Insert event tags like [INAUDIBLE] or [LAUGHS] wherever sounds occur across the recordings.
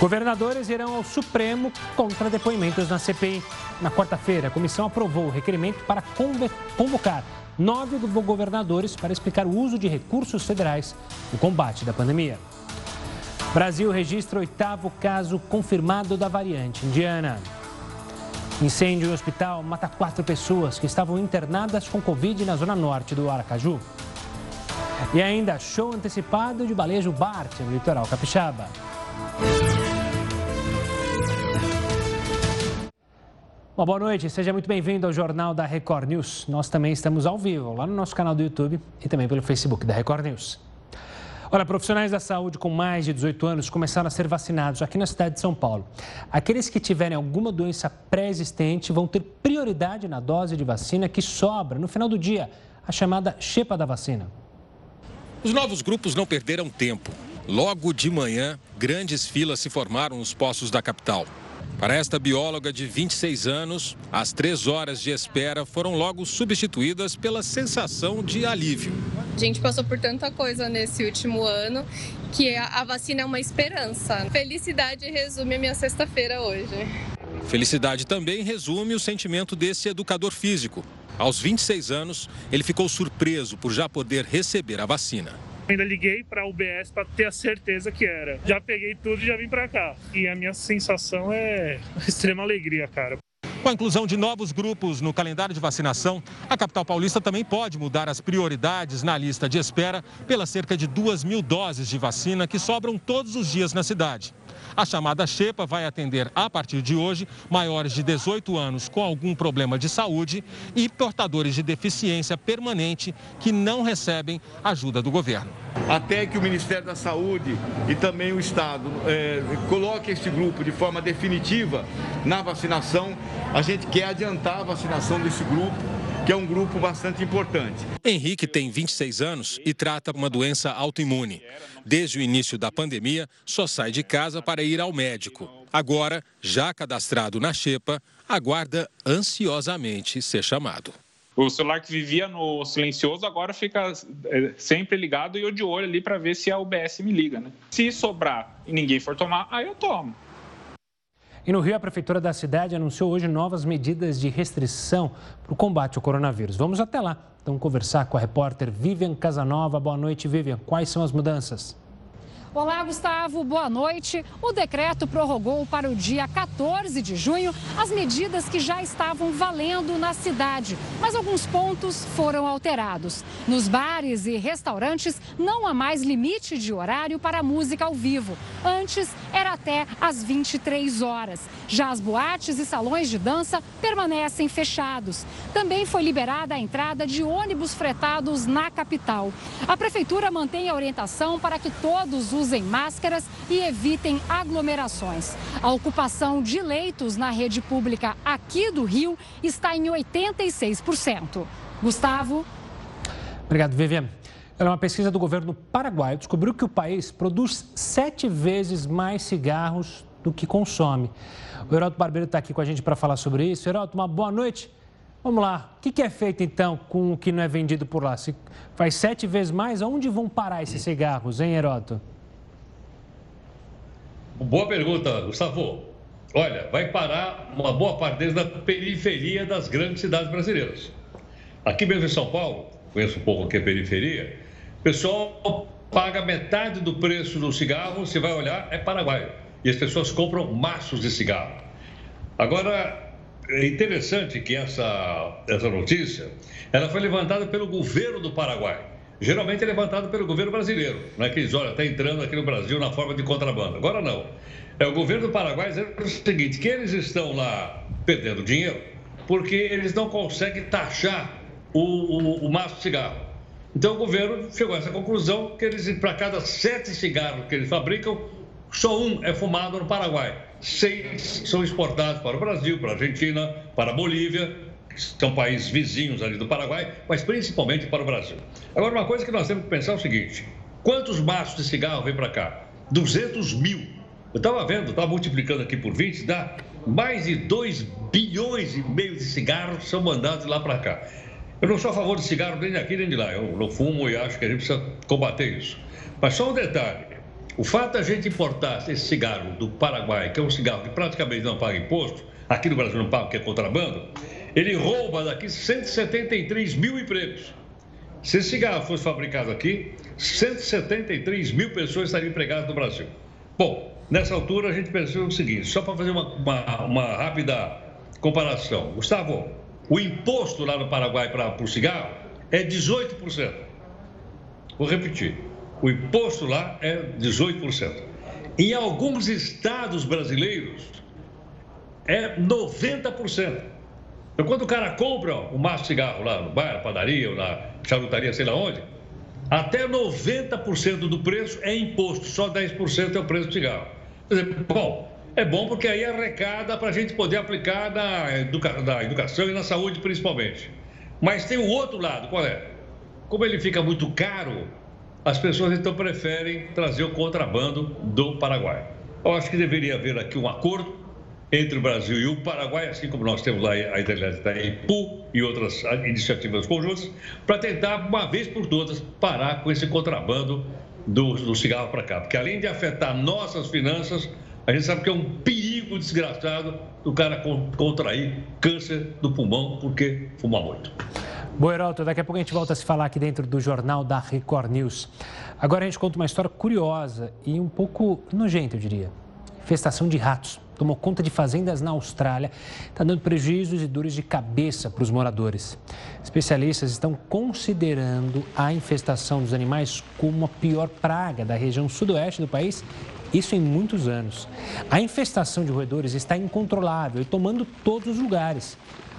Governadores irão ao Supremo contra depoimentos na CPI. Na quarta-feira, a comissão aprovou o requerimento para convocar nove governadores para explicar o uso de recursos federais no combate da pandemia. Brasil registra oitavo caso confirmado da variante indiana. Incêndio em hospital mata quatro pessoas que estavam internadas com Covid na zona norte do Aracaju. E ainda show antecipado de Balejo Bart no litoral capixaba. Uma boa noite, seja muito bem-vindo ao Jornal da Record News. Nós também estamos ao vivo lá no nosso canal do YouTube e também pelo Facebook da Record News. Olha, profissionais da saúde com mais de 18 anos começaram a ser vacinados aqui na cidade de São Paulo. Aqueles que tiverem alguma doença pré-existente vão ter prioridade na dose de vacina que sobra no final do dia, a chamada xepa da vacina. Os novos grupos não perderam tempo. Logo de manhã, grandes filas se formaram nos postos da capital. Para esta bióloga de 26 anos, as três horas de espera foram logo substituídas pela sensação de alívio. A gente passou por tanta coisa nesse último ano que a vacina é uma esperança. Felicidade resume a minha sexta-feira hoje. Felicidade também resume o sentimento desse educador físico. Aos 26 anos, ele ficou surpreso por já poder receber a vacina. Ainda liguei para a UBS para ter a certeza que era. Já peguei tudo e já vim para cá. E a minha sensação é [LAUGHS] extrema alegria, cara. Com a inclusão de novos grupos no calendário de vacinação, a capital paulista também pode mudar as prioridades na lista de espera pelas cerca de 2 mil doses de vacina que sobram todos os dias na cidade. A chamada Xepa vai atender, a partir de hoje, maiores de 18 anos com algum problema de saúde e portadores de deficiência permanente que não recebem ajuda do governo. Até que o Ministério da Saúde e também o Estado é, coloque esse grupo de forma definitiva na vacinação, a gente quer adiantar a vacinação desse grupo que é um grupo bastante importante. Henrique tem 26 anos e trata uma doença autoimune. Desde o início da pandemia, só sai de casa para ir ao médico. Agora, já cadastrado na Xepa, aguarda ansiosamente ser chamado. O celular que vivia no silencioso agora fica é, sempre ligado e eu de olho ali para ver se a UBS me liga. Né? Se sobrar e ninguém for tomar, aí eu tomo. E no Rio, a Prefeitura da cidade anunciou hoje novas medidas de restrição para o combate ao coronavírus. Vamos até lá. Então, conversar com a repórter Vivian Casanova. Boa noite, Vivian. Quais são as mudanças? Olá, Gustavo, boa noite. O decreto prorrogou para o dia 14 de junho as medidas que já estavam valendo na cidade, mas alguns pontos foram alterados. Nos bares e restaurantes não há mais limite de horário para música ao vivo. Antes era até às 23 horas. Já as boates e salões de dança permanecem fechados. Também foi liberada a entrada de ônibus fretados na capital. A prefeitura mantém a orientação para que todos usem máscaras e evitem aglomerações. A ocupação de leitos na rede pública aqui do Rio está em 86%. Gustavo. Obrigado, Viviane. Uma pesquisa do governo paraguaio descobriu que o país produz sete vezes mais cigarros do que consome. O Heroto Barbeiro está aqui com a gente para falar sobre isso. Heroto, uma boa noite. Vamos lá, o que é feito então com o que não é vendido por lá? Se faz sete vezes mais, aonde vão parar esses cigarros, hein, Heroto? Boa pergunta, Gustavo. Olha, vai parar uma boa parte deles na periferia das grandes cidades brasileiras. Aqui mesmo em São Paulo, conheço um pouco aqui a periferia, o pessoal paga metade do preço do cigarro, você vai olhar, é paraguaio. E as pessoas compram maços de cigarro. Agora, é interessante que essa, essa notícia, ela foi levantada pelo governo do Paraguai geralmente é levantado pelo governo brasileiro. Não é que eles, olha, está entrando aqui no Brasil na forma de contrabando. Agora não. É o governo do Paraguai dizendo o seguinte, que eles estão lá perdendo dinheiro porque eles não conseguem taxar o, o, o maço de cigarro. Então o governo chegou a essa conclusão que eles, para cada sete cigarros que eles fabricam, só um é fumado no Paraguai. Seis são exportados para o Brasil, para a Argentina, para a Bolívia são países vizinhos ali do Paraguai, mas principalmente para o Brasil. Agora, uma coisa que nós temos que pensar é o seguinte: quantos maços de cigarro vem para cá? 200 mil. Eu estava vendo, estava multiplicando aqui por 20, dá mais de 2 bilhões e meio de cigarros são mandados lá para cá. Eu não sou a favor de cigarro nem daqui nem de lá. Eu não fumo e acho que a gente precisa combater isso. Mas só um detalhe: O fato de a gente importar esse cigarro do Paraguai, que é um cigarro que praticamente não paga imposto, aqui no Brasil não paga porque é contrabando, ele rouba daqui 173 mil empregos. Se esse cigarro fosse fabricado aqui, 173 mil pessoas estariam empregadas no Brasil. Bom, nessa altura a gente pensou o seguinte, só para fazer uma, uma, uma, rápida comparação. Gustavo, o imposto lá no Paraguai para o cigarro é 18%. Vou repetir, o imposto lá é 18%. Em alguns estados brasileiros é 90%. Então, quando o cara compra um maço de cigarro lá no bar, na padaria ou na charutaria, sei lá onde, até 90% do preço é imposto, só 10% é o preço do cigarro. Bom, é bom porque aí arrecada para a gente poder aplicar na, educa na educação e na saúde principalmente. Mas tem o outro lado, qual é? Como ele fica muito caro, as pessoas então preferem trazer o contrabando do Paraguai. Eu acho que deveria haver aqui um acordo entre o Brasil e o Paraguai, assim como nós temos lá a hidrelétrica Ipu e outras iniciativas conjuntas, para tentar, uma vez por todas, parar com esse contrabando do, do cigarro para cá. Porque além de afetar nossas finanças, a gente sabe que é um perigo desgraçado do cara contrair câncer do pulmão porque fuma muito. Boeralto, daqui a pouco a gente volta a se falar aqui dentro do jornal da Record News. Agora a gente conta uma história curiosa e um pouco nojenta, eu diria. Infestação de ratos tomou conta de fazendas na Austrália, está dando prejuízos e dores de cabeça para os moradores. Especialistas estão considerando a infestação dos animais como a pior praga da região sudoeste do país, isso em muitos anos. A infestação de roedores está incontrolável e tomando todos os lugares.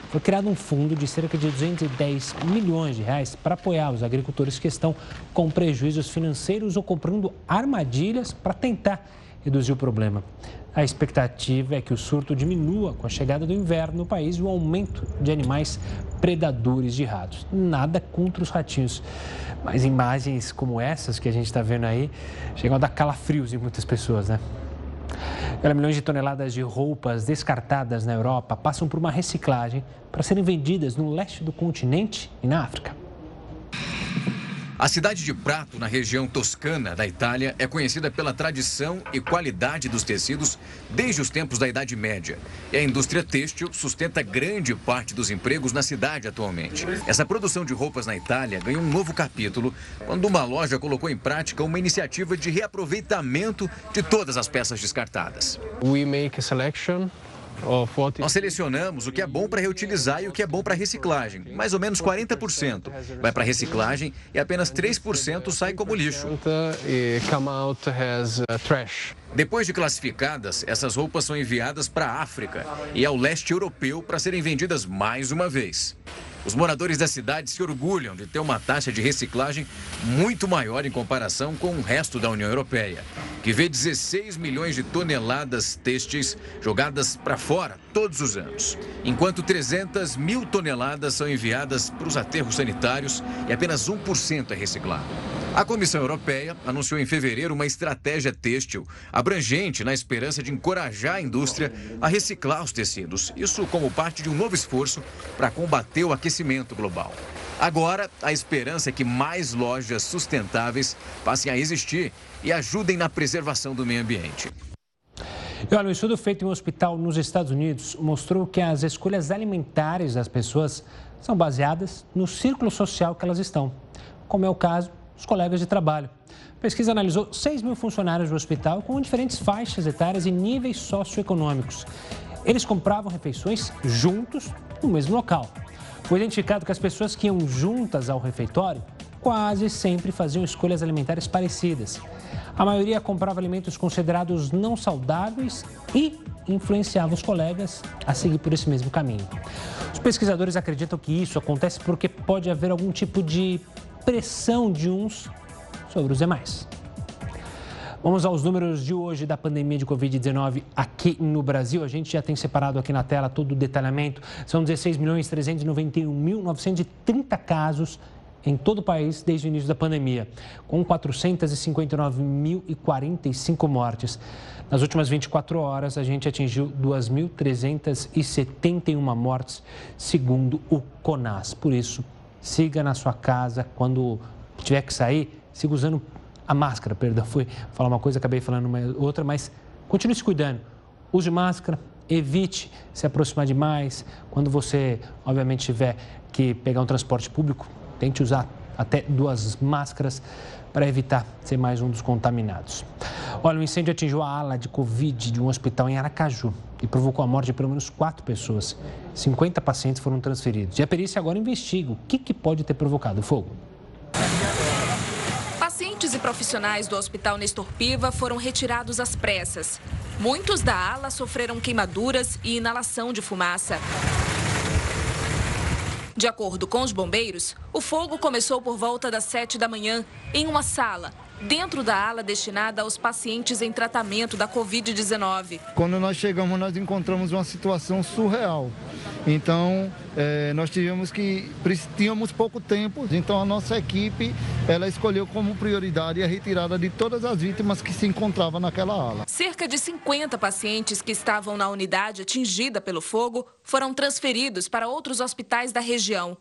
Foi criado um fundo de cerca de 210 milhões de reais para apoiar os agricultores que estão com prejuízos financeiros ou comprando armadilhas para tentar reduzir o problema. A expectativa é que o surto diminua com a chegada do inverno no país e o aumento de animais predadores de ratos. Nada contra os ratinhos, mas imagens como essas que a gente está vendo aí chegam a dar calafrios em muitas pessoas, né? milhões de toneladas de roupas descartadas na Europa passam por uma reciclagem para serem vendidas no leste do continente e na África. A cidade de Prato, na região toscana da Itália, é conhecida pela tradição e qualidade dos tecidos desde os tempos da Idade Média. E a indústria têxtil sustenta grande parte dos empregos na cidade atualmente. Essa produção de roupas na Itália ganhou um novo capítulo quando uma loja colocou em prática uma iniciativa de reaproveitamento de todas as peças descartadas. We make a selection nós selecionamos o que é bom para reutilizar e o que é bom para reciclagem. Mais ou menos 40% vai para reciclagem e apenas 3% sai como lixo. Depois de classificadas, essas roupas são enviadas para a África e ao leste europeu para serem vendidas mais uma vez. Os moradores da cidade se orgulham de ter uma taxa de reciclagem muito maior em comparação com o resto da União Europeia, que vê 16 milhões de toneladas têxteis jogadas para fora todos os anos, enquanto 300 mil toneladas são enviadas para os aterros sanitários e apenas 1% é reciclado. A Comissão Europeia anunciou em fevereiro uma estratégia têxtil abrangente na esperança de encorajar a indústria a reciclar os tecidos. Isso como parte de um novo esforço para combater o aquecimento global. Agora, a esperança é que mais lojas sustentáveis passem a existir e ajudem na preservação do meio ambiente. E olha, um estudo feito em um hospital nos Estados Unidos mostrou que as escolhas alimentares das pessoas são baseadas no círculo social que elas estão, como é o caso dos colegas de trabalho. A pesquisa analisou 6 mil funcionários do hospital com diferentes faixas etárias e níveis socioeconômicos. Eles compravam refeições juntos no mesmo local. Foi identificado que as pessoas que iam juntas ao refeitório quase sempre faziam escolhas alimentares parecidas. A maioria comprava alimentos considerados não saudáveis e influenciava os colegas a seguir por esse mesmo caminho. Os pesquisadores acreditam que isso acontece porque pode haver algum tipo de pressão de uns sobre os demais. Vamos aos números de hoje da pandemia de Covid-19 aqui no Brasil. A gente já tem separado aqui na tela todo o detalhamento. São 16.391.930 casos em todo o país desde o início da pandemia, com 459.045 mortes. Nas últimas 24 horas, a gente atingiu 2.371 mortes, segundo o CONAS. Por isso, siga na sua casa. Quando tiver que sair, siga usando a máscara, perdão, fui falar uma coisa, acabei falando uma outra, mas continue se cuidando. Use máscara, evite se aproximar demais. Quando você, obviamente, tiver que pegar um transporte público, tente usar até duas máscaras para evitar ser mais um dos contaminados. Olha, o incêndio atingiu a ala de Covid de um hospital em Aracaju e provocou a morte de pelo menos quatro pessoas. 50 pacientes foram transferidos. E a perícia agora investiga o que, que pode ter provocado o fogo. Pacientes e profissionais do Hospital Nestor Piva foram retirados às pressas. Muitos da ala sofreram queimaduras e inalação de fumaça. De acordo com os bombeiros, o fogo começou por volta das 7 da manhã em uma sala dentro da ala destinada aos pacientes em tratamento da Covid-19. Quando nós chegamos, nós encontramos uma situação surreal. Então, é, nós tivemos que tínhamos pouco tempo, então a nossa equipe ela escolheu como prioridade a retirada de todas as vítimas que se encontravam naquela ala. Cerca de 50 pacientes que estavam na unidade atingida pelo fogo foram transferidos para outros hospitais da região.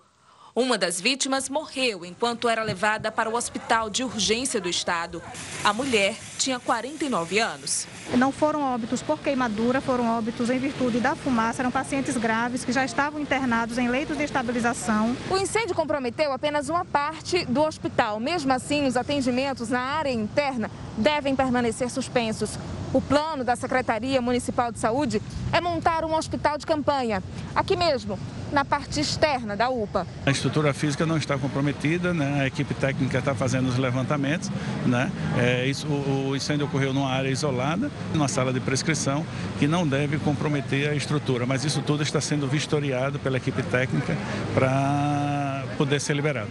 Uma das vítimas morreu enquanto era levada para o hospital de urgência do estado. A mulher tinha 49 anos. Não foram óbitos por queimadura, foram óbitos em virtude da fumaça. Eram pacientes graves que já estavam internados em leitos de estabilização. O incêndio comprometeu apenas uma parte do hospital. Mesmo assim, os atendimentos na área interna devem permanecer suspensos. O plano da Secretaria Municipal de Saúde é montar um hospital de campanha, aqui mesmo, na parte externa da UPA. A estrutura física não está comprometida, né? a equipe técnica está fazendo os levantamentos. Né? É, isso, o, o incêndio ocorreu numa área isolada, numa sala de prescrição, que não deve comprometer a estrutura, mas isso tudo está sendo vistoriado pela equipe técnica para poder ser liberado.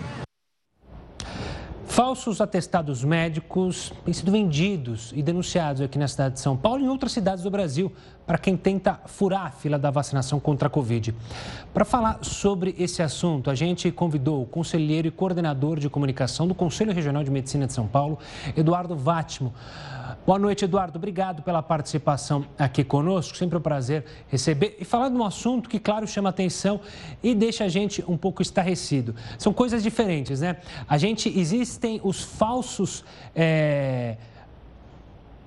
Falsos atestados médicos têm sido vendidos e denunciados aqui na cidade de São Paulo e em outras cidades do Brasil para quem tenta furar a fila da vacinação contra a Covid. Para falar sobre esse assunto, a gente convidou o conselheiro e coordenador de comunicação do Conselho Regional de Medicina de São Paulo, Eduardo Vátimo. Boa noite, Eduardo. Obrigado pela participação aqui conosco. Sempre um prazer receber e falar de um assunto que, claro, chama atenção e deixa a gente um pouco estarrecido. São coisas diferentes, né? A gente existem os falsos é,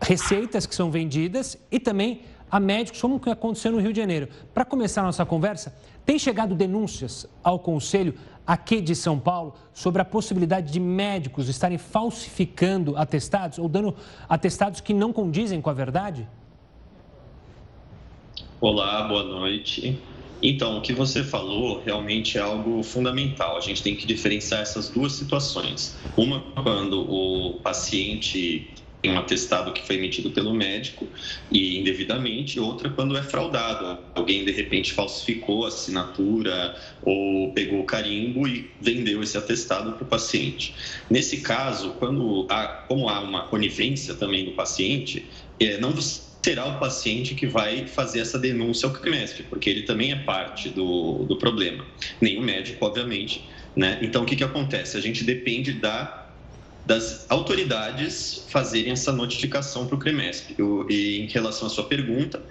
receitas que são vendidas e também a médicos, como que aconteceu no Rio de Janeiro. Para começar a nossa conversa, tem chegado denúncias ao Conselho aqui de São Paulo sobre a possibilidade de médicos estarem falsificando atestados ou dando atestados que não condizem com a verdade? Olá, boa noite. Então, o que você falou realmente é algo fundamental. A gente tem que diferenciar essas duas situações. Uma quando o paciente um atestado que foi emitido pelo médico e indevidamente, outra quando é fraudado. Alguém de repente falsificou a assinatura ou pegou o carimbo e vendeu esse atestado para o paciente. Nesse caso, quando há, como há uma conivência também do paciente, é, não será o paciente que vai fazer essa denúncia ao CREMESP, porque ele também é parte do, do problema, nem o médico, obviamente. Né? Então, o que, que acontece? A gente depende da das autoridades fazerem essa notificação para o CREMESP. e em relação à sua pergunta,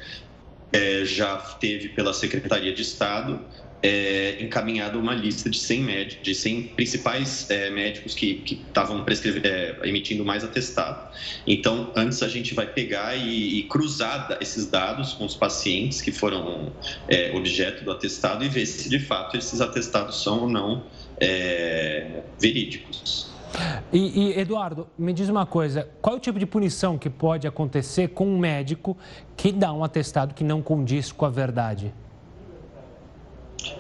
é, já teve pela Secretaria de Estado é, encaminhada uma lista de 100, médicos, de 100 principais é, médicos que estavam é, emitindo mais atestado. Então, antes a gente vai pegar e, e cruzar esses dados com os pacientes que foram é, objeto do atestado e ver se de fato esses atestados são ou não é, verídicos. E, e, Eduardo, me diz uma coisa: qual é o tipo de punição que pode acontecer com um médico que dá um atestado que não condiz com a verdade?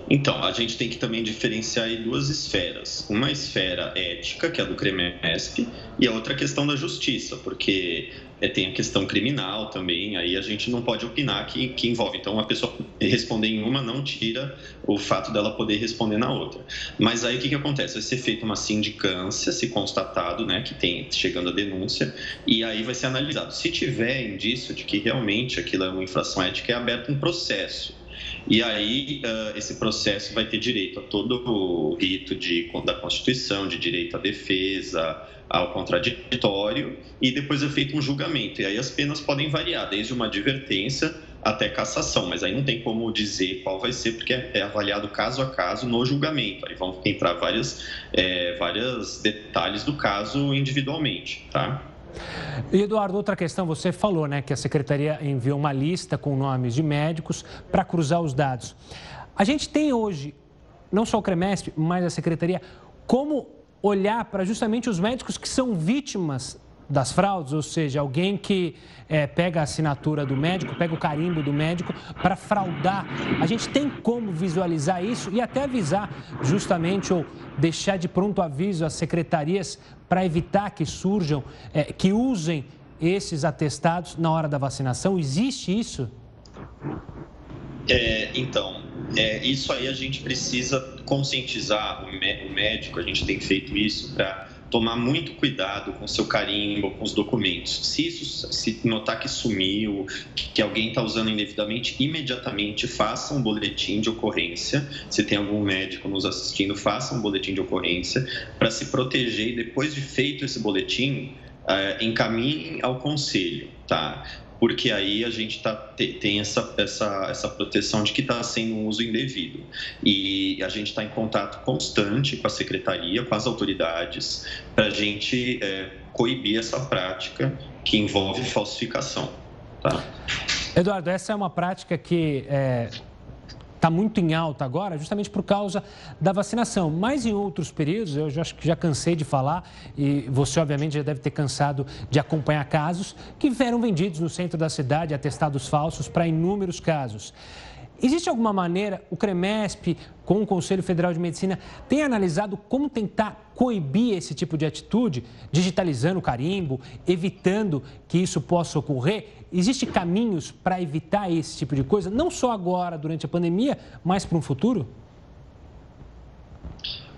Então, a gente tem que também diferenciar aí duas esferas. Uma esfera ética, que é a do CREMESP, e a outra questão da justiça, porque é, tem a questão criminal também, aí a gente não pode opinar que, que envolve. Então, a pessoa responder em uma não tira o fato dela poder responder na outra. Mas aí o que, que acontece? Vai ser feita uma sindicância, se constatado né, que tem chegando a denúncia, e aí vai ser analisado. Se tiver indício de que realmente aquilo é uma infração ética, é aberto um processo. E aí, uh, esse processo vai ter direito a todo o rito de, da Constituição, de direito à defesa, ao contraditório, e depois é feito um julgamento. E aí as penas podem variar, desde uma advertência até cassação, mas aí não tem como dizer qual vai ser, porque é avaliado caso a caso no julgamento. Aí vão entrar várias, é, vários detalhes do caso individualmente, tá? E Eduardo, outra questão, você falou né, que a secretaria enviou uma lista com nomes de médicos para cruzar os dados. A gente tem hoje, não só o CREMESP, mas a secretaria, como olhar para justamente os médicos que são vítimas das fraudes, ou seja, alguém que é, pega a assinatura do médico, pega o carimbo do médico para fraudar. A gente tem como visualizar isso e até avisar justamente ou deixar de pronto aviso as secretarias para evitar que surjam, é, que usem esses atestados na hora da vacinação? Existe isso? É, então, é, isso aí a gente precisa conscientizar o médico, a gente tem feito isso para tomar muito cuidado com seu carimbo, com os documentos. Se isso, se notar que sumiu, que alguém está usando indevidamente, imediatamente faça um boletim de ocorrência. Se tem algum médico nos assistindo, faça um boletim de ocorrência para se proteger e depois de feito esse boletim, uh, encaminhe ao conselho, tá? Porque aí a gente tá, tem essa, essa, essa proteção de que está sendo um uso indevido. E a gente está em contato constante com a secretaria, com as autoridades, para a gente é, coibir essa prática que envolve falsificação. Tá? Eduardo, essa é uma prática que é, está muito em alta agora, justamente por causa da vacinação. Mas em outros períodos, eu já, acho que já cansei de falar, e você obviamente já deve ter cansado de acompanhar casos que eram vendidos no centro da cidade, atestados falsos para inúmeros casos. Existe alguma maneira, o CREMESP, com o Conselho Federal de Medicina, tem analisado como tentar coibir esse tipo de atitude, digitalizando o carimbo, evitando que isso possa ocorrer? Existem caminhos para evitar esse tipo de coisa, não só agora, durante a pandemia, mas para um futuro?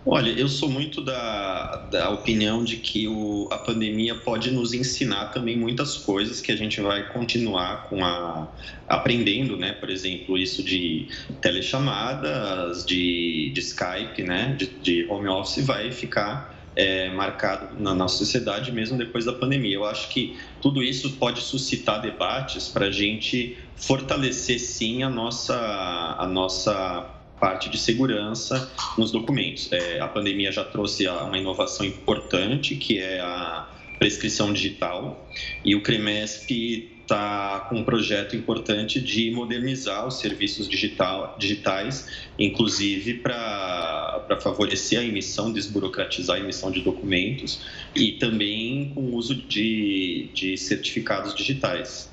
Olha, eu sou muito da, da opinião de que o, a pandemia pode nos ensinar também muitas coisas que a gente vai continuar com a, aprendendo, né? Por exemplo, isso de telechamadas, de, de Skype, né? De, de home office vai ficar é, marcado na nossa sociedade mesmo depois da pandemia. Eu acho que tudo isso pode suscitar debates para a gente fortalecer sim a nossa, a nossa parte de segurança nos documentos. É, a pandemia já trouxe uma inovação importante, que é a prescrição digital, e o CREMESP está com um projeto importante de modernizar os serviços digital, digitais, inclusive para favorecer a emissão, desburocratizar a emissão de documentos e também com o uso de, de certificados digitais.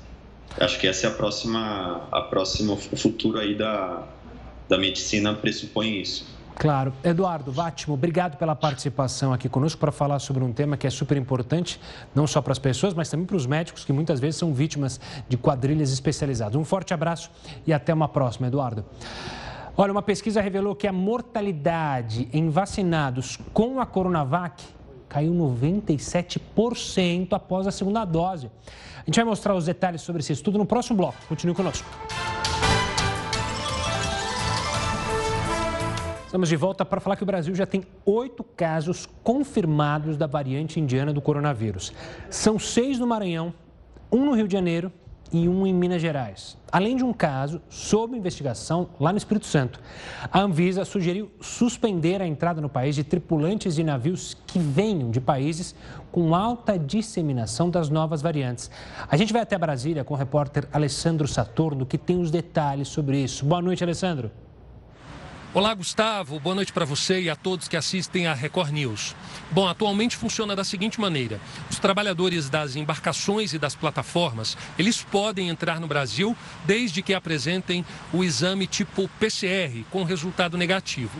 Acho que essa é a próxima, a próxima futuro aí da, da medicina pressupõe isso. Claro. Eduardo Vátimo, obrigado pela participação aqui conosco para falar sobre um tema que é super importante, não só para as pessoas, mas também para os médicos que muitas vezes são vítimas de quadrilhas especializadas. Um forte abraço e até uma próxima, Eduardo. Olha, uma pesquisa revelou que a mortalidade em vacinados com a Coronavac caiu 97% após a segunda dose. A gente vai mostrar os detalhes sobre esse estudo no próximo bloco. Continue conosco. Estamos de volta para falar que o Brasil já tem oito casos confirmados da variante indiana do coronavírus. São seis no Maranhão, um no Rio de Janeiro e um em Minas Gerais. Além de um caso sob investigação lá no Espírito Santo. A Anvisa sugeriu suspender a entrada no país de tripulantes de navios que venham de países com alta disseminação das novas variantes. A gente vai até Brasília com o repórter Alessandro Saturno, que tem os detalhes sobre isso. Boa noite, Alessandro. Olá, Gustavo. Boa noite para você e a todos que assistem a Record News. Bom, atualmente funciona da seguinte maneira: os trabalhadores das embarcações e das plataformas, eles podem entrar no Brasil desde que apresentem o exame tipo PCR com resultado negativo.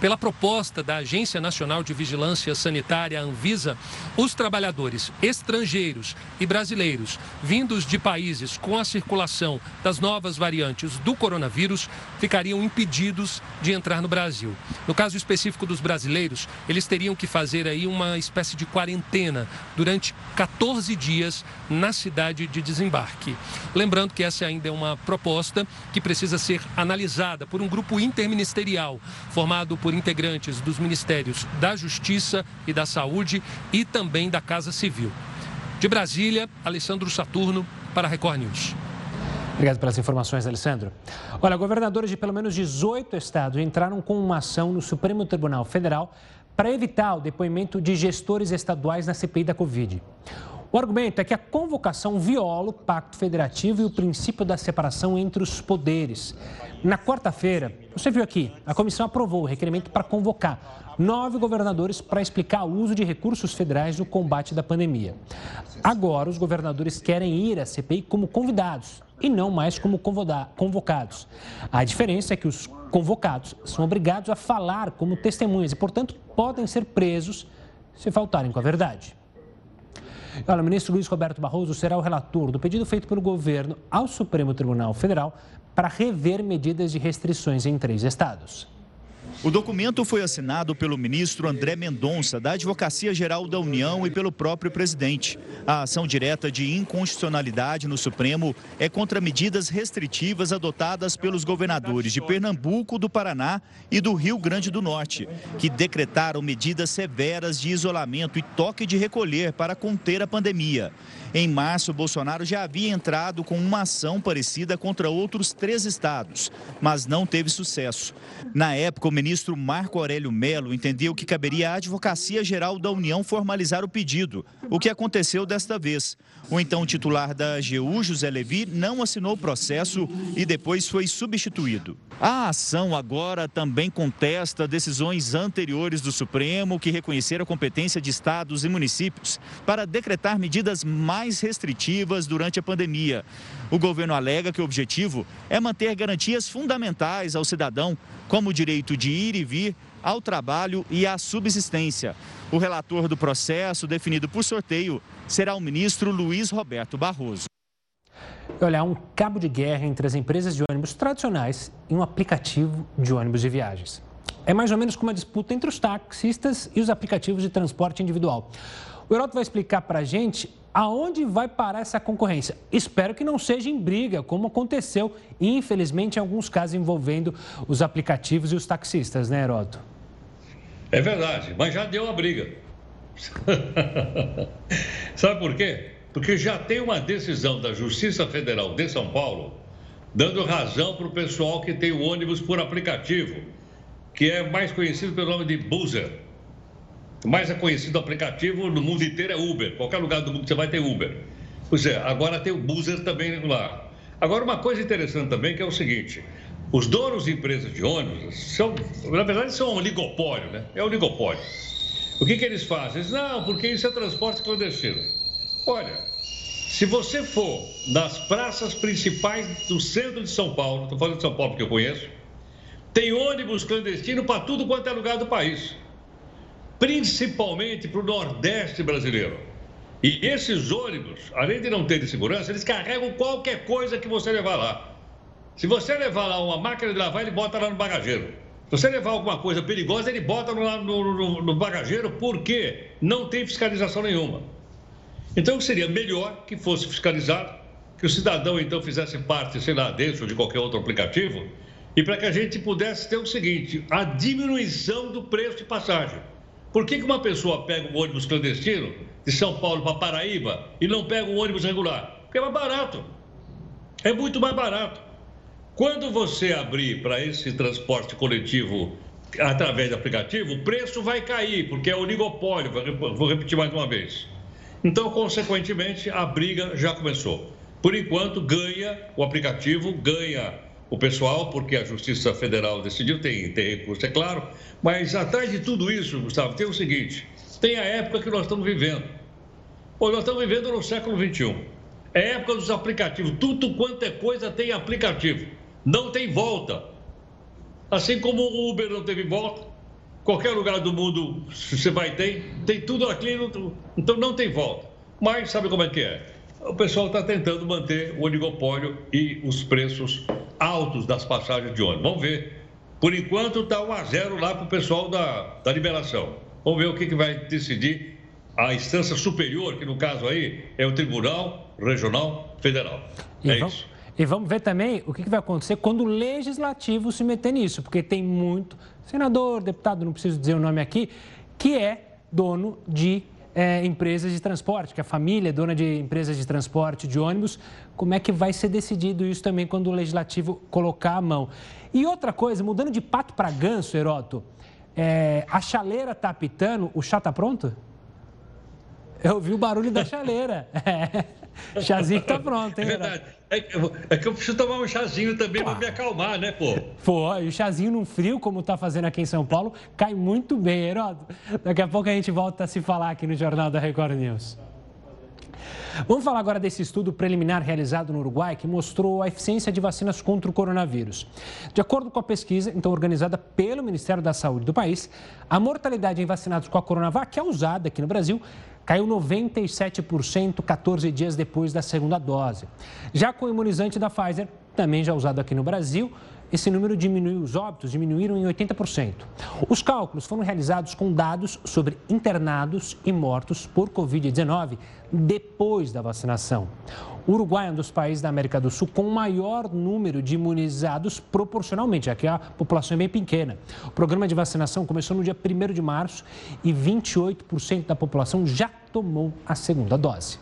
Pela proposta da Agência Nacional de Vigilância Sanitária, Anvisa, os trabalhadores estrangeiros e brasileiros vindos de países com a circulação das novas variantes do coronavírus ficariam impedidos de entrar no Brasil. No caso específico dos brasileiros, eles teriam que fazer aí uma espécie de quarentena durante 14 dias na cidade de desembarque. Lembrando que essa ainda é uma proposta que precisa ser analisada por um grupo interministerial formado por integrantes dos Ministérios da Justiça e da Saúde e também da Casa Civil. De Brasília, Alessandro Saturno para a Record News. Obrigado pelas informações, Alessandro. Olha, governadores de pelo menos 18 estados entraram com uma ação no Supremo Tribunal Federal para evitar o depoimento de gestores estaduais na CPI da Covid. O argumento é que a convocação viola o Pacto Federativo e o princípio da separação entre os poderes. Na quarta-feira, você viu aqui, a comissão aprovou o requerimento para convocar nove governadores para explicar o uso de recursos federais no combate da pandemia. Agora, os governadores querem ir à CPI como convidados e não mais como convocados. A diferença é que os convocados são obrigados a falar como testemunhas e, portanto, podem ser presos se faltarem com a verdade. Olha, o ministro Luiz Roberto Barroso será o relator do pedido feito pelo governo ao Supremo Tribunal Federal para rever medidas de restrições em três estados. O documento foi assinado pelo ministro André Mendonça, da Advocacia Geral da União, e pelo próprio presidente. A ação direta de inconstitucionalidade no Supremo é contra medidas restritivas adotadas pelos governadores de Pernambuco, do Paraná e do Rio Grande do Norte, que decretaram medidas severas de isolamento e toque de recolher para conter a pandemia. Em março, Bolsonaro já havia entrado com uma ação parecida contra outros três estados, mas não teve sucesso. Na época, o ministro Marco Aurélio Melo entendeu que caberia à Advocacia Geral da União formalizar o pedido, o que aconteceu desta vez. O então titular da AGU, José Levi, não assinou o processo e depois foi substituído. A ação agora também contesta decisões anteriores do Supremo que reconheceram a competência de estados e municípios para decretar medidas mais restritivas durante a pandemia. O governo alega que o objetivo é manter garantias fundamentais ao cidadão, como o direito de ir e vir, ao trabalho e à subsistência. O relator do processo, definido por sorteio, será o ministro Luiz Roberto Barroso. Olha, há um cabo de guerra entre as empresas de ônibus tradicionais e um aplicativo de ônibus de viagens. É mais ou menos como uma disputa entre os taxistas e os aplicativos de transporte individual. O Heroto vai explicar para a gente aonde vai parar essa concorrência. Espero que não seja em briga, como aconteceu, infelizmente, em alguns casos envolvendo os aplicativos e os taxistas, né, Heroto? É verdade, mas já deu a briga. [LAUGHS] Sabe por quê? Porque já tem uma decisão da Justiça Federal de São Paulo dando razão para o pessoal que tem o ônibus por aplicativo, que é mais conhecido pelo nome de Buzzer. Mais é conhecido aplicativo no mundo inteiro é Uber. Qualquer lugar do mundo que você vai ter Uber. Pois é, agora tem o Buzzer também lá. Agora, uma coisa interessante também que é o seguinte: os donos de empresas de ônibus são, na verdade, são um oligopólio, né? É um oligopólio. O que, que eles fazem? Eles, não, porque isso é transporte clandestino. Olha, se você for nas praças principais do centro de São Paulo, estou falando de São Paulo porque eu conheço, tem ônibus clandestino para tudo quanto é lugar do país, principalmente para o Nordeste brasileiro. E esses ônibus, além de não terem segurança, eles carregam qualquer coisa que você levar lá. Se você levar lá uma máquina de lavar, ele bota lá no bagageiro. Se você levar alguma coisa perigosa, ele bota lá no, no, no bagageiro, porque não tem fiscalização nenhuma. Então seria melhor que fosse fiscalizado, que o cidadão então fizesse parte, sei lá, ou de qualquer outro aplicativo, e para que a gente pudesse ter o seguinte: a diminuição do preço de passagem. Por que, que uma pessoa pega um ônibus clandestino de São Paulo para Paraíba e não pega um ônibus regular? Porque é mais barato. É muito mais barato. Quando você abrir para esse transporte coletivo através do aplicativo, o preço vai cair, porque é oligopólio, vou repetir mais uma vez. Então, consequentemente, a briga já começou. Por enquanto, ganha o aplicativo, ganha o pessoal, porque a Justiça Federal decidiu, tem, tem recurso, é claro. Mas atrás de tudo isso, Gustavo, tem o seguinte: tem a época que nós estamos vivendo. Pô, nós estamos vivendo no século XXI. É época dos aplicativos. Tudo quanto é coisa tem aplicativo não tem volta. Assim como o Uber não teve volta, qualquer lugar do mundo você vai ter, tem tudo aqui, então não tem volta. Mas sabe como é que é? O pessoal está tentando manter o oligopólio e os preços altos das passagens de ônibus. Vamos ver. Por enquanto está 1 a 0 lá para o pessoal da, da liberação. Vamos ver o que, que vai decidir a instância superior, que no caso aí é o Tribunal Regional Federal. E é vamos, isso. E vamos ver também o que vai acontecer quando o legislativo se meter nisso, porque tem muito senador, deputado, não preciso dizer o nome aqui, que é dono de é, empresas de transporte, que a família é dona de empresas de transporte de ônibus. Como é que vai ser decidido isso também quando o legislativo colocar a mão? E outra coisa, mudando de pato para ganso, Heroto, é, a chaleira está apitando, o chá está pronto? Eu ouvi o barulho da chaleira. [LAUGHS] É. [LAUGHS] Chazinho tá pronto, hein? É verdade. É que, eu, é que eu preciso tomar um chazinho também para me acalmar, né, pô? Pô, e o chazinho no frio, como tá fazendo aqui em São Paulo, cai muito bem, Heródoto. Daqui a pouco a gente volta a se falar aqui no Jornal da Record News. Vamos falar agora desse estudo preliminar realizado no Uruguai que mostrou a eficiência de vacinas contra o coronavírus. De acordo com a pesquisa, então organizada pelo Ministério da Saúde do país, a mortalidade em vacinados com a Coronavac, que é usada aqui no Brasil, caiu 97% 14 dias depois da segunda dose. Já com o imunizante da Pfizer, também já usado aqui no Brasil, esse número diminuiu, os óbitos diminuíram em 80%. Os cálculos foram realizados com dados sobre internados e mortos por Covid-19 depois da vacinação. O Uruguai é um dos países da América do Sul com o maior número de imunizados proporcionalmente, já que a população é bem pequena. O programa de vacinação começou no dia 1 de março e 28% da população já tomou a segunda dose.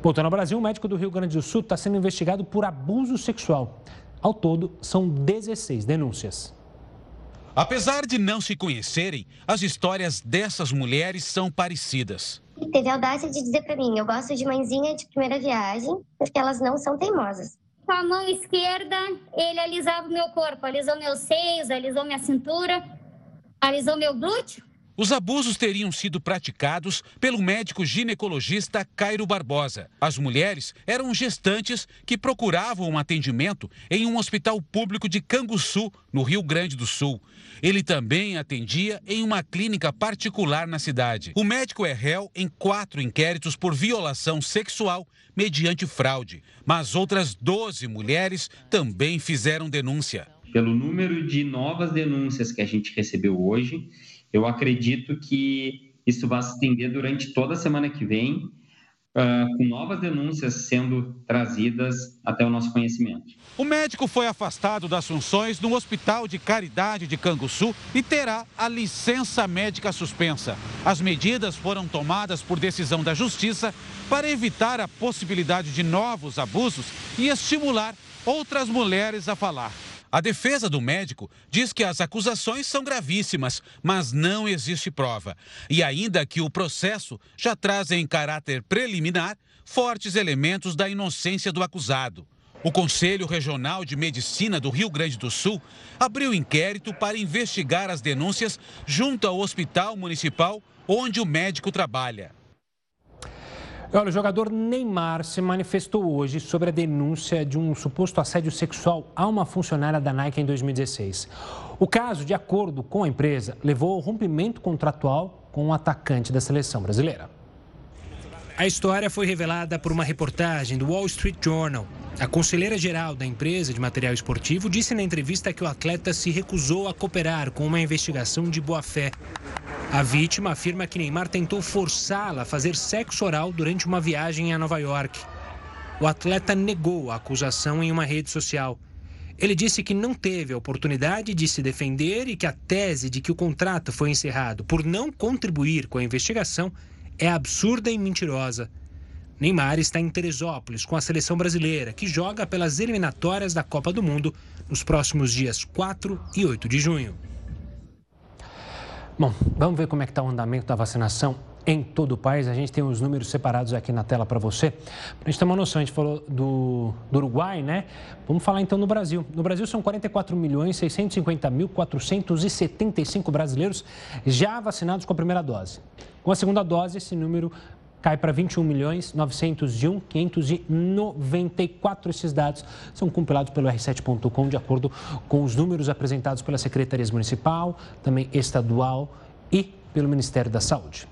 Voltando ao Brasil, um médico do Rio Grande do Sul está sendo investigado por abuso sexual. Ao todo, são 16 denúncias. Apesar de não se conhecerem, as histórias dessas mulheres são parecidas. Teve a audácia de dizer para mim: eu gosto de mãezinha de primeira viagem, porque elas não são teimosas. Com a mão esquerda, ele alisava o meu corpo, alisou meus seios, alisou minha cintura, alisou meu glúteo. Os abusos teriam sido praticados pelo médico ginecologista Cairo Barbosa. As mulheres eram gestantes que procuravam um atendimento em um hospital público de Canguçu, no Rio Grande do Sul. Ele também atendia em uma clínica particular na cidade. O médico é réu em quatro inquéritos por violação sexual mediante fraude, mas outras 12 mulheres também fizeram denúncia. Pelo número de novas denúncias que a gente recebeu hoje, eu acredito que isso vai se estender durante toda a semana que vem, uh, com novas denúncias sendo trazidas até o nosso conhecimento. O médico foi afastado das funções no Hospital de Caridade de Canguçu e terá a licença médica suspensa. As medidas foram tomadas por decisão da Justiça para evitar a possibilidade de novos abusos e estimular outras mulheres a falar. A defesa do médico diz que as acusações são gravíssimas, mas não existe prova. E ainda que o processo já traz em caráter preliminar fortes elementos da inocência do acusado. O Conselho Regional de Medicina do Rio Grande do Sul abriu inquérito para investigar as denúncias junto ao Hospital Municipal onde o médico trabalha. Olha, o jogador Neymar se manifestou hoje sobre a denúncia de um suposto assédio sexual a uma funcionária da Nike em 2016. O caso, de acordo com a empresa, levou ao rompimento contratual com o um atacante da seleção brasileira. A história foi revelada por uma reportagem do Wall Street Journal. A conselheira geral da empresa de material esportivo disse na entrevista que o atleta se recusou a cooperar com uma investigação de boa-fé. A vítima afirma que Neymar tentou forçá-la a fazer sexo oral durante uma viagem a Nova York. O atleta negou a acusação em uma rede social. Ele disse que não teve a oportunidade de se defender e que a tese de que o contrato foi encerrado por não contribuir com a investigação é absurda e mentirosa. Neymar está em Teresópolis com a seleção brasileira, que joga pelas eliminatórias da Copa do Mundo nos próximos dias 4 e 8 de junho. Bom, vamos ver como é que está o andamento da vacinação em todo o país. A gente tem os números separados aqui na tela para você. Para a gente ter uma noção, a gente falou do, do, Uruguai, né? Vamos falar então no Brasil. No Brasil são 44 milhões 650 mil 475 brasileiros já vacinados com a primeira dose. Com a segunda dose, esse número cai para 21 milhões 901 594. Esses dados são compilados pelo R7.com de acordo com os números apresentados pelas secretarias municipal, também estadual e pelo Ministério da Saúde.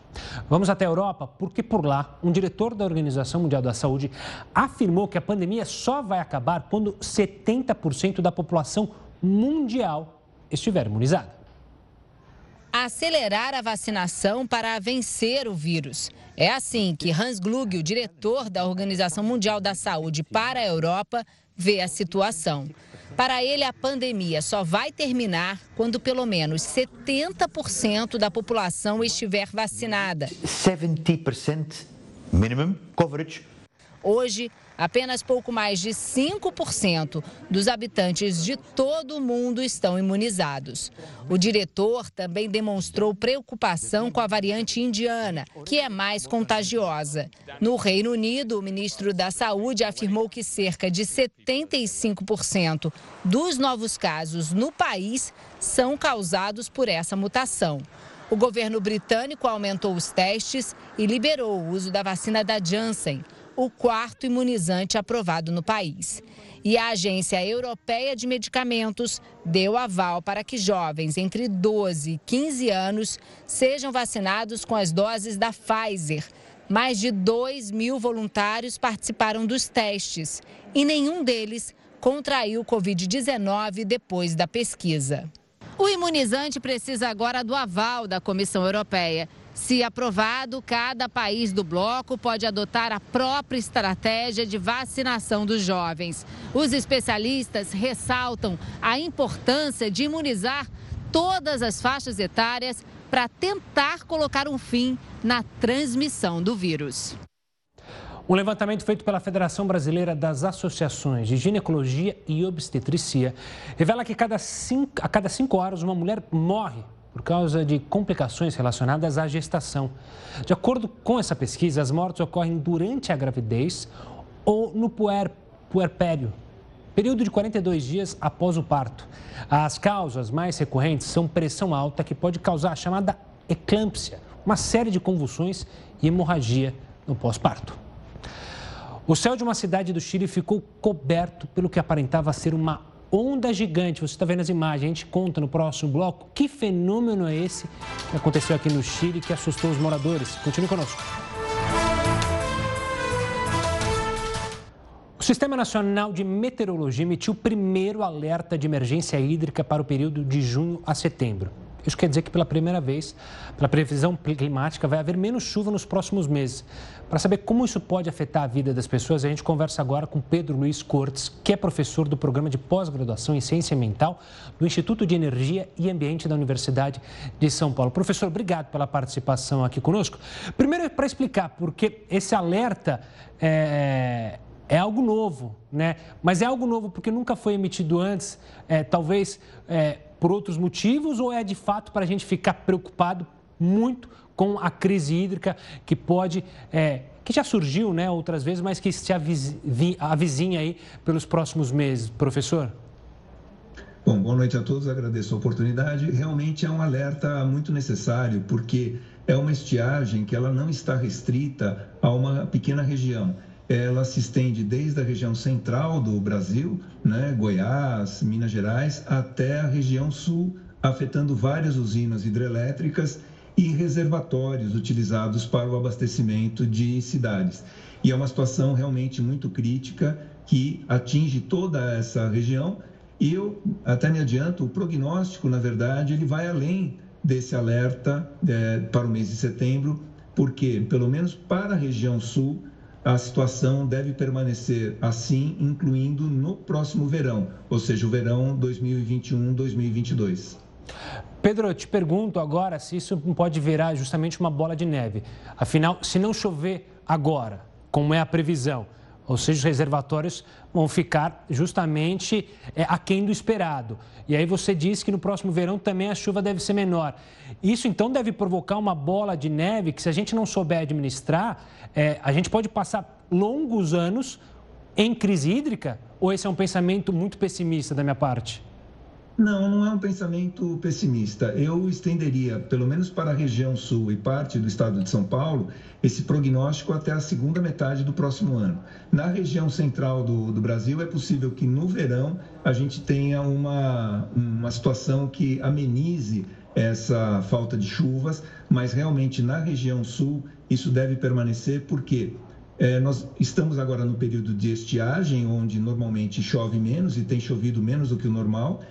Vamos até a Europa, porque por lá, um diretor da Organização Mundial da Saúde afirmou que a pandemia só vai acabar quando 70% da população mundial estiver imunizada. Acelerar a vacinação para vencer o vírus. É assim que Hans Klug, o diretor da Organização Mundial da Saúde para a Europa, vê a situação. Para ele, a pandemia só vai terminar quando pelo menos 70% da população estiver vacinada. 70% minimum coverage. Hoje, apenas pouco mais de 5% dos habitantes de todo o mundo estão imunizados. O diretor também demonstrou preocupação com a variante indiana, que é mais contagiosa. No Reino Unido, o ministro da Saúde afirmou que cerca de 75% dos novos casos no país são causados por essa mutação. O governo britânico aumentou os testes e liberou o uso da vacina da Janssen o quarto imunizante aprovado no país. E a Agência Europeia de Medicamentos deu aval para que jovens entre 12 e 15 anos sejam vacinados com as doses da Pfizer. Mais de 2 mil voluntários participaram dos testes e nenhum deles contraiu Covid-19 depois da pesquisa. O imunizante precisa agora do aval da Comissão Europeia. Se aprovado, cada país do bloco pode adotar a própria estratégia de vacinação dos jovens. Os especialistas ressaltam a importância de imunizar todas as faixas etárias para tentar colocar um fim na transmissão do vírus. Um levantamento feito pela Federação Brasileira das Associações de Ginecologia e Obstetricia revela que cada cinco, a cada cinco horas uma mulher morre por causa de complicações relacionadas à gestação. De acordo com essa pesquisa, as mortes ocorrem durante a gravidez ou no puer, puerpério, período de 42 dias após o parto. As causas mais recorrentes são pressão alta, que pode causar a chamada eclâmpsia, uma série de convulsões e hemorragia no pós-parto. O céu de uma cidade do Chile ficou coberto pelo que aparentava ser uma onda gigante. Você está vendo as imagens, a gente conta no próximo bloco que fenômeno é esse que aconteceu aqui no Chile que assustou os moradores. Continue conosco. O Sistema Nacional de Meteorologia emitiu o primeiro alerta de emergência hídrica para o período de junho a setembro. Isso quer dizer que pela primeira vez, pela previsão climática, vai haver menos chuva nos próximos meses. Para saber como isso pode afetar a vida das pessoas, a gente conversa agora com Pedro Luiz Cortes, que é professor do programa de pós-graduação em Ciência Ambiental do Instituto de Energia e Ambiente da Universidade de São Paulo. Professor, obrigado pela participação aqui conosco. Primeiro, para explicar, porque esse alerta é, é algo novo, né? Mas é algo novo porque nunca foi emitido antes, é, talvez é, por outros motivos, ou é de fato para a gente ficar preocupado muito com a crise hídrica que pode, é, que já surgiu né, outras vezes, mas que se avizinha aí pelos próximos meses. Professor? Bom, boa noite a todos, agradeço a oportunidade. Realmente é um alerta muito necessário, porque é uma estiagem que ela não está restrita a uma pequena região ela se estende desde a região central do Brasil, né, Goiás, Minas Gerais, até a região sul, afetando várias usinas hidrelétricas e reservatórios utilizados para o abastecimento de cidades. E é uma situação realmente muito crítica que atinge toda essa região. E eu até me adianto, o prognóstico, na verdade, ele vai além desse alerta é, para o mês de setembro, porque, pelo menos para a região sul, a situação deve permanecer assim, incluindo no próximo verão, ou seja, o verão 2021-2022. Pedro, eu te pergunto agora se isso pode virar justamente uma bola de neve. Afinal, se não chover agora, como é a previsão, ou seja, os reservatórios vão ficar justamente é, aquém do esperado. E aí você diz que no próximo verão também a chuva deve ser menor. Isso então deve provocar uma bola de neve que, se a gente não souber administrar, é, a gente pode passar longos anos em crise hídrica? Ou esse é um pensamento muito pessimista da minha parte? Não, não é um pensamento pessimista. Eu estenderia, pelo menos para a região sul e parte do estado de São Paulo, esse prognóstico até a segunda metade do próximo ano. Na região central do, do Brasil, é possível que no verão a gente tenha uma, uma situação que amenize essa falta de chuvas, mas realmente na região sul isso deve permanecer porque é, nós estamos agora no período de estiagem, onde normalmente chove menos e tem chovido menos do que o normal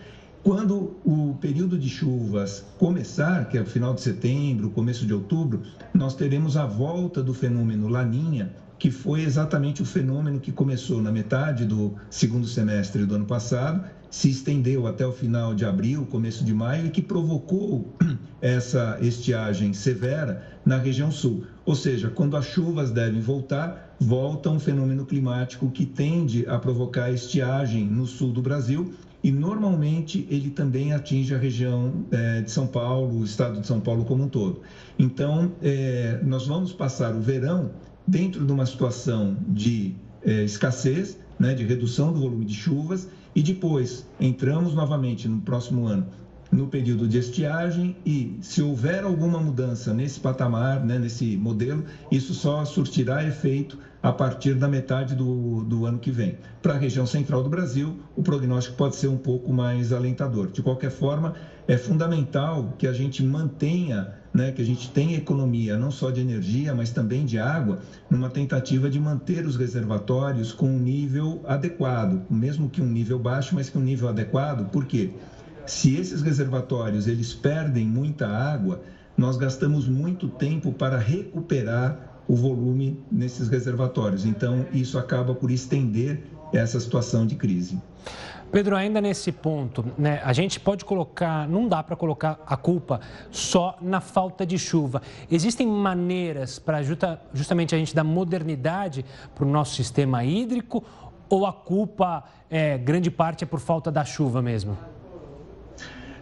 quando o período de chuvas começar, que é o final de setembro, começo de outubro, nós teremos a volta do fenômeno Laninha, que foi exatamente o fenômeno que começou na metade do segundo semestre do ano passado, se estendeu até o final de abril, começo de maio, e que provocou [CLEARS THROAT] essa estiagem severa na região sul. Ou seja, quando as chuvas devem voltar, volta um fenômeno climático que tende a provocar estiagem no sul do Brasil e normalmente ele também atinge a região é, de São Paulo, o estado de São Paulo como um todo. Então, é, nós vamos passar o verão dentro de uma situação de é, escassez, né, de redução do volume de chuvas, e depois entramos novamente no próximo ano no período de estiagem e se houver alguma mudança nesse patamar, né, nesse modelo, isso só surtirá efeito a partir da metade do, do ano que vem. Para a região central do Brasil, o prognóstico pode ser um pouco mais alentador. De qualquer forma, é fundamental que a gente mantenha, né, que a gente tenha economia não só de energia, mas também de água, numa tentativa de manter os reservatórios com um nível adequado, mesmo que um nível baixo, mas que um nível adequado. Por quê? Se esses reservatórios eles perdem muita água, nós gastamos muito tempo para recuperar o volume nesses reservatórios. Então, isso acaba por estender essa situação de crise. Pedro, ainda nesse ponto, né, a gente pode colocar, não dá para colocar a culpa só na falta de chuva. Existem maneiras para justa, justamente a gente dar modernidade para o nosso sistema hídrico ou a culpa, é, grande parte, é por falta da chuva mesmo?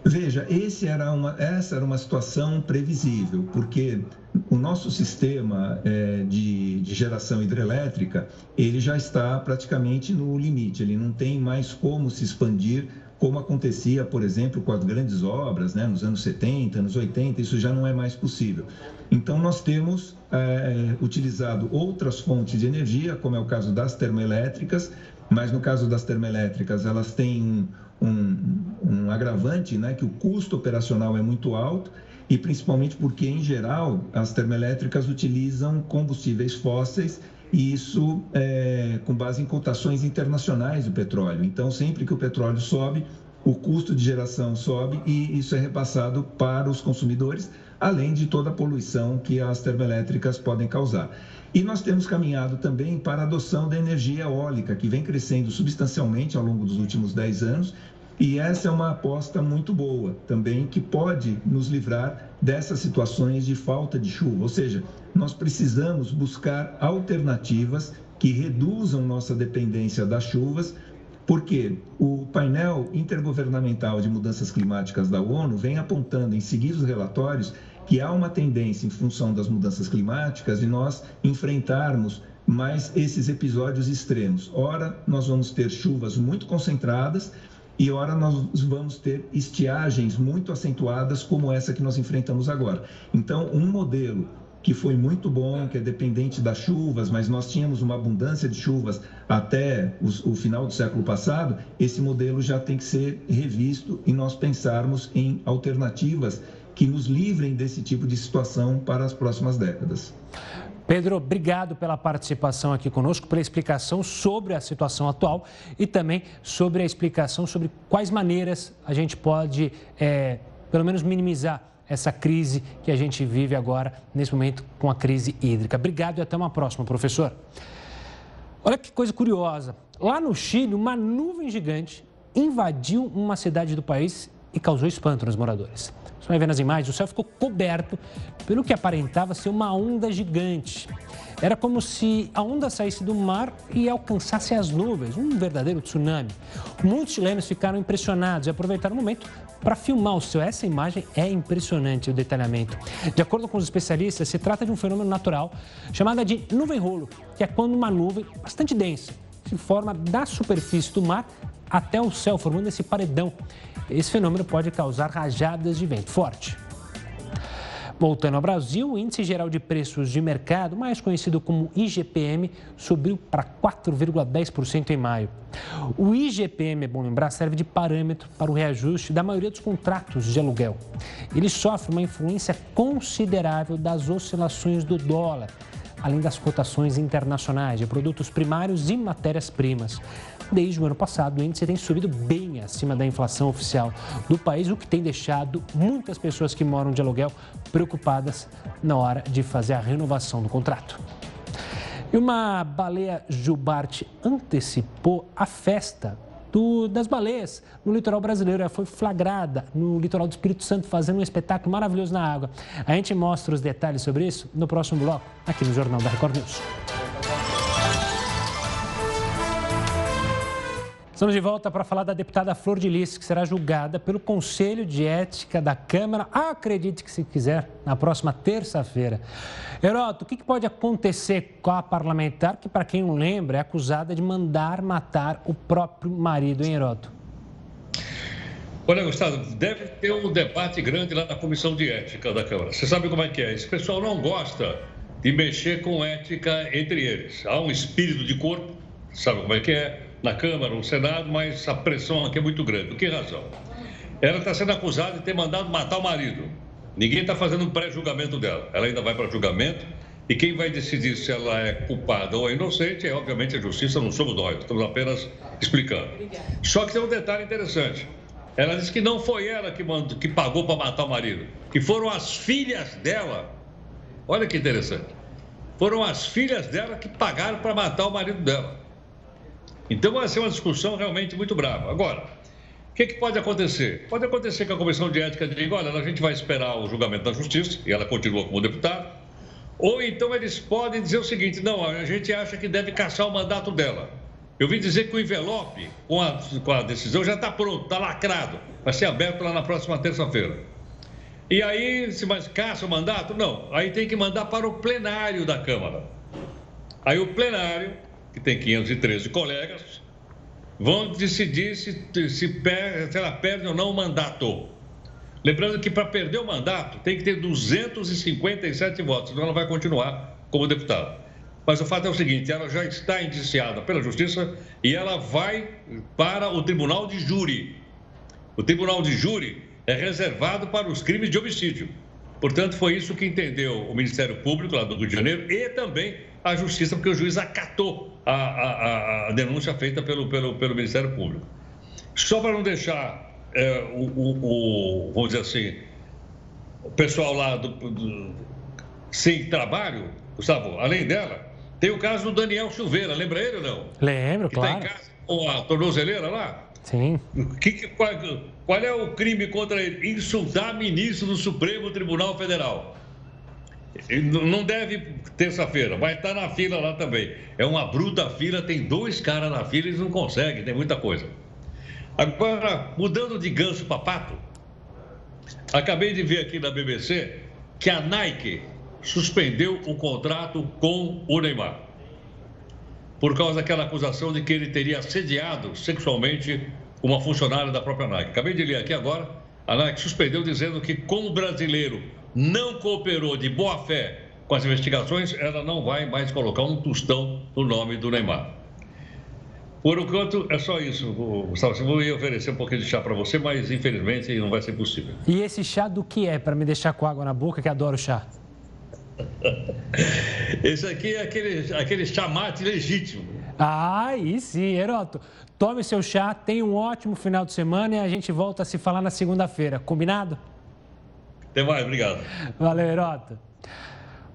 Veja, era uma, essa era uma situação previsível, porque o nosso sistema é, de, de, geração hidrelétrica ele já está praticamente no limite, ele não tem mais como se expandir como acontecia, por exemplo, com as grandes obras, né, nos anos 70, anos 80, isso já não é mais possível. Então, nós temos é, utilizado outras fontes de energia, como é o caso das termoelétricas, mas no caso das termoelétricas, elas têm um, um agravante, né, que o custo operacional é muito alto e principalmente porque, em geral, as termoelétricas utilizam combustíveis fósseis e isso é, com base em cotações internacionais do petróleo. Então, sempre que o petróleo sobe, o custo de geração sobe e isso é repassado para os consumidores, além de toda a poluição que as termoelétricas podem causar. E nós temos caminhado também para a adoção da energia eólica, que vem crescendo substancialmente ao longo dos últimos 10 anos. E essa é uma aposta muito boa também, que pode nos livrar dessas situações de falta de chuva. Ou seja, nós precisamos buscar alternativas que reduzam nossa dependência das chuvas, porque o painel intergovernamental de mudanças climáticas da ONU vem apontando em seguidos relatórios que há uma tendência, em função das mudanças climáticas, de nós enfrentarmos mais esses episódios extremos. Ora, nós vamos ter chuvas muito concentradas e ora nós vamos ter estiagens muito acentuadas, como essa que nós enfrentamos agora. Então, um modelo que foi muito bom, que é dependente das chuvas, mas nós tínhamos uma abundância de chuvas até o, o, final do século passado, esse modelo já tem que ser revisto e nós pensarmos em alternativas que nos livrem desse tipo de situação para as próximas décadas. Pedro, obrigado pela participação aqui conosco, pela explicação sobre a situação atual e também sobre a explicação sobre quais maneiras a gente pode, é, pelo menos, minimizar essa crise que a gente vive agora, nesse momento, com a crise hídrica. Obrigado e até uma próxima, professor. Olha que coisa curiosa. Lá no Chile, uma nuvem gigante invadiu uma cidade do país e causou espanto nos moradores. Você vai ver nas imagens, o céu ficou coberto pelo que aparentava ser uma onda gigante. Era como se a onda saísse do mar e alcançasse as nuvens, um verdadeiro tsunami. Muitos chilenos ficaram impressionados e aproveitaram o momento para filmar o céu. Essa imagem é impressionante, o detalhamento. De acordo com os especialistas, se trata de um fenômeno natural chamado de nuvem-rolo, que é quando uma nuvem bastante densa se forma da superfície do mar até o céu, formando esse paredão. Esse fenômeno pode causar rajadas de vento forte. Voltando ao Brasil, o Índice Geral de Preços de Mercado, mais conhecido como IGPM, subiu para 4,10% em maio. O IGPM, é bom lembrar, serve de parâmetro para o reajuste da maioria dos contratos de aluguel. Ele sofre uma influência considerável das oscilações do dólar, além das cotações internacionais de produtos primários e matérias-primas. Desde o ano passado, o índice tem subido bem acima da inflação oficial do país, o que tem deixado muitas pessoas que moram de aluguel preocupadas na hora de fazer a renovação do contrato. E uma baleia jubarte antecipou a festa do, das baleias no litoral brasileiro. Ela foi flagrada no litoral do Espírito Santo, fazendo um espetáculo maravilhoso na água. A gente mostra os detalhes sobre isso no próximo bloco, aqui no Jornal da Record News. Estamos de volta para falar da deputada Flor de Lis, que será julgada pelo Conselho de Ética da Câmara, acredite que se quiser, na próxima terça-feira. Heroto, o que pode acontecer com a parlamentar que, para quem não lembra, é acusada de mandar matar o próprio marido, hein, Heroto? Olha, Gustavo, deve ter um debate grande lá na Comissão de Ética da Câmara. Você sabe como é que é? Esse pessoal não gosta de mexer com ética entre eles. Há um espírito de corpo, sabe como é que é? Na Câmara, no Senado, mas a pressão aqui é muito grande. Por que razão? Ela está sendo acusada de ter mandado matar o marido. Ninguém está fazendo um pré-julgamento dela. Ela ainda vai para julgamento e quem vai decidir se ela é culpada ou é inocente é, obviamente, a justiça, não somos nós. Estamos apenas explicando. Só que tem um detalhe interessante. Ela disse que não foi ela que, mandou, que pagou para matar o marido, que foram as filhas dela. Olha que interessante. Foram as filhas dela que pagaram para matar o marido dela. Então vai ser uma discussão realmente muito brava. Agora, o que, que, pode acontecer? Pode acontecer que a Comissão de Ética diga, olha, a gente vai esperar o julgamento da Justiça, e ela continua como deputada, ou então eles podem dizer o seguinte, não, a gente acha que deve caçar o mandato dela. Eu vim dizer que o envelope com a, com a decisão já está pronto, está lacrado, vai ser aberto lá na próxima terça-feira. E aí, se mais caça o mandato? Não, aí tem que mandar para o plenário da Câmara. Aí o plenário que tem 513 colegas, vão decidir se, se, per, se ela perde ou não o mandato. Lembrando que para perder o mandato tem que ter 257 votos, então ela vai continuar como deputada. Mas o fato é o seguinte: ela já está indiciada pela Justiça e ela vai para o Tribunal de Júri. O Tribunal de Júri é reservado para os crimes de homicídio. Portanto, foi isso que entendeu o Ministério Público lá do Rio de Janeiro e também a Justiça, porque o juiz acatou a, a, a denúncia feita pelo, pelo, pelo Ministério Público. Só para não deixar é, o, o, o, vamos dizer assim, o pessoal lá do, do, sem trabalho, Gustavo, além dela, tem o caso do Daniel Silveira, lembra ele ou não? Lembro, que claro. Está em casa com a tornozeleira lá? Sim. Que, qual, qual é o crime contra ele? Insultar ministro do Supremo Tribunal Federal. Não deve terça-feira, vai estar na fila lá também. É uma bruta fila, tem dois caras na fila, eles não conseguem, tem muita coisa. Agora, mudando de ganso para pato, acabei de ver aqui na BBC que a Nike suspendeu o contrato com o Neymar. Por causa daquela acusação de que ele teria assediado sexualmente uma funcionária da própria Nike. Acabei de ler aqui agora, a Nike suspendeu dizendo que, como brasileiro não cooperou de boa fé com as investigações, ela não vai mais colocar um tostão no nome do Neymar. Por enquanto, é só isso, Gustavo. Eu ia oferecer um pouquinho de chá para você, mas infelizmente não vai ser possível. E esse chá do que é, para me deixar com água na boca, que adoro chá? [LAUGHS] esse aqui é aquele, aquele chamate legítimo. Ah, aí sim, Heroto. Tome seu chá, tenha um ótimo final de semana e a gente volta a se falar na segunda-feira. Combinado? Até mais, obrigado. Valeu, Herota.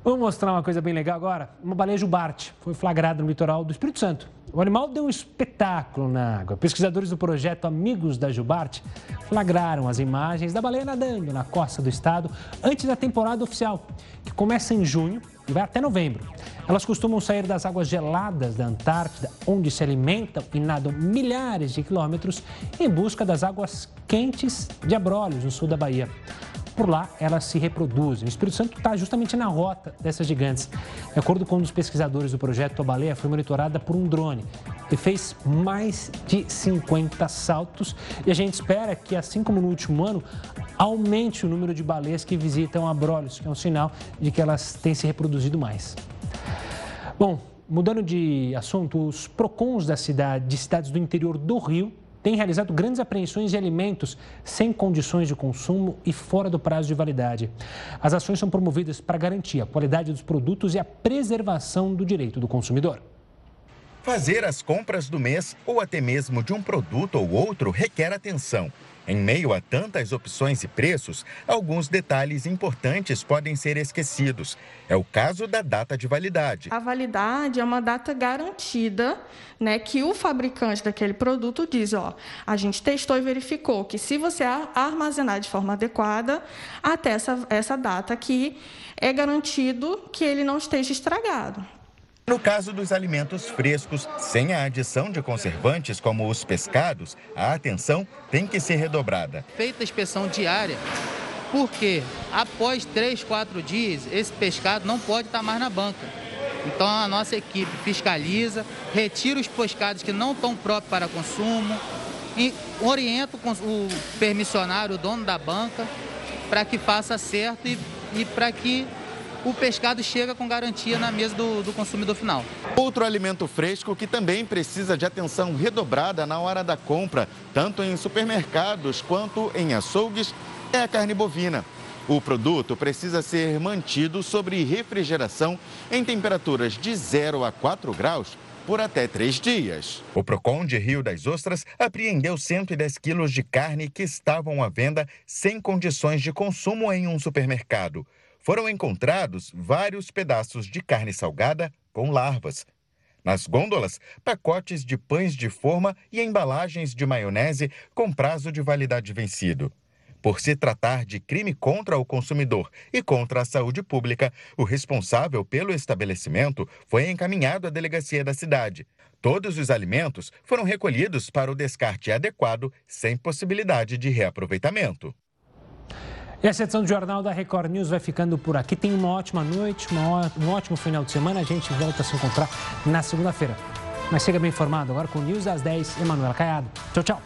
Vamos mostrar uma coisa bem legal agora? Uma baleia jubarte foi flagrada no litoral do Espírito Santo. O animal deu um espetáculo na água. Pesquisadores do projeto Amigos da Jubarte flagraram as imagens da baleia nadando na costa do estado antes da temporada oficial, que começa em junho e vai até novembro. Elas costumam sair das águas geladas da Antártida, onde se alimentam e nadam milhares de quilômetros em busca das águas quentes de Abrolhos, no sul da Bahia por lá elas se reproduzem. O Espírito Santo está justamente na rota dessas gigantes. De acordo com um dos pesquisadores do projeto, a baleia foi monitorada por um drone e fez mais de 50 saltos. E a gente espera que, assim como no último ano, aumente o número de baleias que visitam Abrolhos, que é um sinal de que elas têm se reproduzido mais. Bom, mudando de assunto, os PROCONs da cidade, de cidades do interior do Rio tem realizado grandes apreensões de alimentos sem condições de consumo e fora do prazo de validade. As ações são promovidas para garantir a qualidade dos produtos e a preservação do direito do consumidor. Fazer as compras do mês ou até mesmo de um produto ou outro requer atenção. Em meio a tantas opções e preços, alguns detalhes importantes podem ser esquecidos. É o caso da data de validade. A validade é uma data garantida, né, que o fabricante daquele produto diz, ó, a gente testou e verificou que se você armazenar de forma adequada, até essa, essa data aqui, é garantido que ele não esteja estragado. No caso dos alimentos frescos, sem a adição de conservantes como os pescados, a atenção tem que ser redobrada. Feita a inspeção diária, porque após três, quatro dias, esse pescado não pode estar mais na banca. Então a nossa equipe fiscaliza, retira os pescados que não estão próprios para consumo e orienta o permissionário, o dono da banca, para que faça certo e, e para que o pescado chega com garantia na mesa do, do consumidor final. Outro alimento fresco que também precisa de atenção redobrada na hora da compra, tanto em supermercados quanto em açougues, é a carne bovina. O produto precisa ser mantido sobre refrigeração em temperaturas de 0 a 4 graus por até três dias. O Procon de Rio das Ostras apreendeu 110 quilos de carne que estavam à venda sem condições de consumo em um supermercado foram encontrados vários pedaços de carne salgada com larvas. Nas gôndolas, pacotes de pães de forma e embalagens de maionese com prazo de validade vencido. Por se tratar de crime contra o consumidor e contra a saúde pública, o responsável pelo estabelecimento foi encaminhado à delegacia da cidade. Todos os alimentos foram recolhidos para o descarte adequado, sem possibilidade de reaproveitamento. Essa edição do Jornal da Record News vai ficando por aqui. Tenha uma ótima noite, um ótimo final de semana. A gente volta a se encontrar na segunda-feira. Mas chega bem informado agora com o News às 10, Emanuela Caiado. Tchau, tchau.